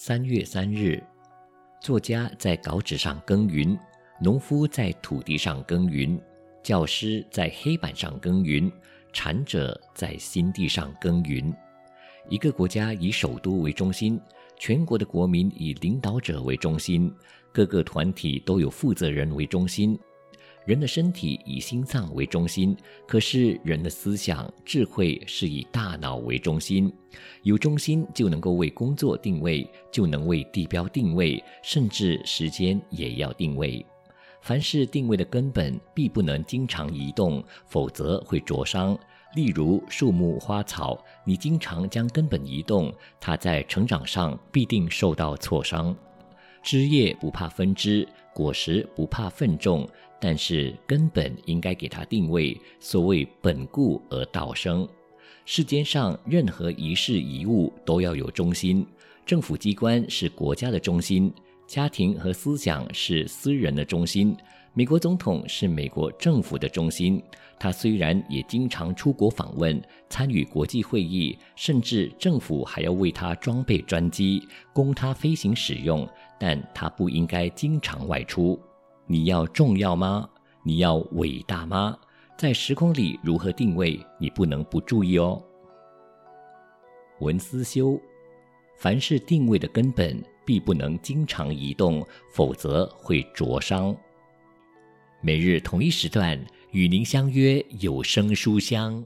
三月三日，作家在稿纸上耕耘，农夫在土地上耕耘，教师在黑板上耕耘，禅者在心地上耕耘。一个国家以首都为中心，全国的国民以领导者为中心，各个团体都有负责人为中心。人的身体以心脏为中心，可是人的思想、智慧是以大脑为中心。有中心就能够为工作定位，就能为地标定位，甚至时间也要定位。凡是定位的根本，必不能经常移动，否则会灼伤。例如树木花草，你经常将根本移动，它在成长上必定受到挫伤。枝叶不怕分枝，果实不怕分众。但是根本应该给它定位，所谓本固而道生。世间上任何一事一物都要有中心，政府机关是国家的中心，家庭和思想是私人的中心。美国总统是美国政府的中心，他虽然也经常出国访问，参与国际会议，甚至政府还要为他装备专机，供他飞行使用，但他不应该经常外出。你要重要吗？你要伟大吗？在时空里如何定位？你不能不注意哦。文思修，凡是定位的根本，必不能经常移动，否则会灼伤。每日同一时段与您相约有声书香。